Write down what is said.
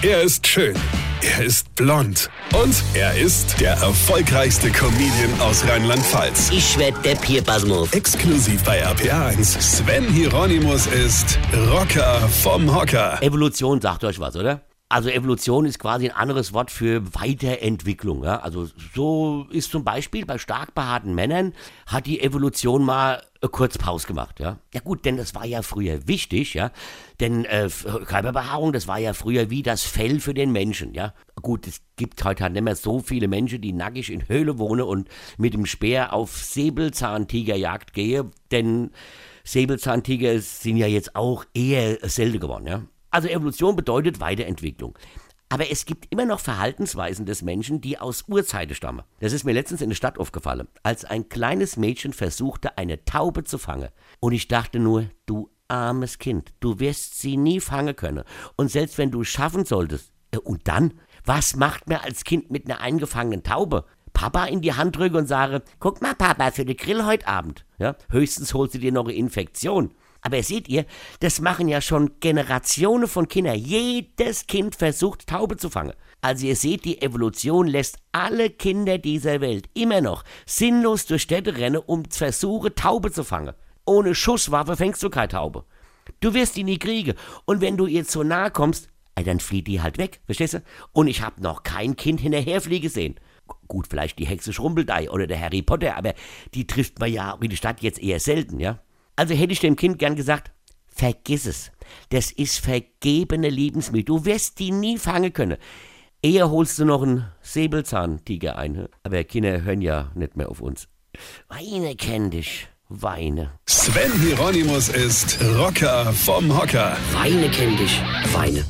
Er ist schön. Er ist blond. Und er ist der erfolgreichste Comedian aus Rheinland-Pfalz. Ich werd der Pierpasmus. Exklusiv bei RPA1. Sven Hieronymus ist Rocker vom Hocker. Evolution sagt euch was, oder? Also Evolution ist quasi ein anderes Wort für Weiterentwicklung. Ja? Also so ist zum Beispiel bei stark behaarten Männern hat die Evolution mal äh, kurz Pause gemacht. Ja? ja gut, denn das war ja früher wichtig, ja. Denn äh, Körperbehaarung, das war ja früher wie das Fell für den Menschen, ja. Gut, es gibt heute halt nicht mehr so viele Menschen, die nackig in Höhle wohnen und mit dem Speer auf Säbelzahntigerjagd gehen, denn Säbelzahntiger sind ja jetzt auch eher selten geworden, ja. Also Evolution bedeutet Weiterentwicklung. Aber es gibt immer noch Verhaltensweisen des Menschen, die aus Urzeiten stammen. Das ist mir letztens in der Stadt aufgefallen, als ein kleines Mädchen versuchte, eine Taube zu fangen. Und ich dachte nur, du armes Kind, du wirst sie nie fangen können. Und selbst wenn du es schaffen solltest, äh, und dann? Was macht man als Kind mit einer eingefangenen Taube? Papa in die Hand drücke und sage, guck mal Papa, für den Grill heute Abend. Ja, höchstens holst du dir noch eine Infektion. Aber seht ihr, das machen ja schon Generationen von Kindern. Jedes Kind versucht, Taube zu fangen. Also ihr seht, die Evolution lässt alle Kinder dieser Welt immer noch sinnlos durch Städte rennen, um zu versuchen, Taube zu fangen. Ohne Schusswaffe fängst du keine Taube. Du wirst die nie kriegen. Und wenn du ihr zu nahe kommst, dann flieht die halt weg, verstehst du? Und ich habe noch kein Kind hinterherfliegen sehen. Gut, vielleicht die Hexe Schrumpeldei oder der Harry Potter, aber die trifft man ja in der Stadt jetzt eher selten, ja? Also hätte ich dem Kind gern gesagt, vergiss es. Das ist vergebene Lebensmittel. Du wirst die nie fangen können. Eher holst du noch einen Säbelzahntiger ein. Aber Kinder hören ja nicht mehr auf uns. Weine kenn dich. Weine. Sven Hieronymus ist Rocker vom Hocker. Weine kenn dich. Weine.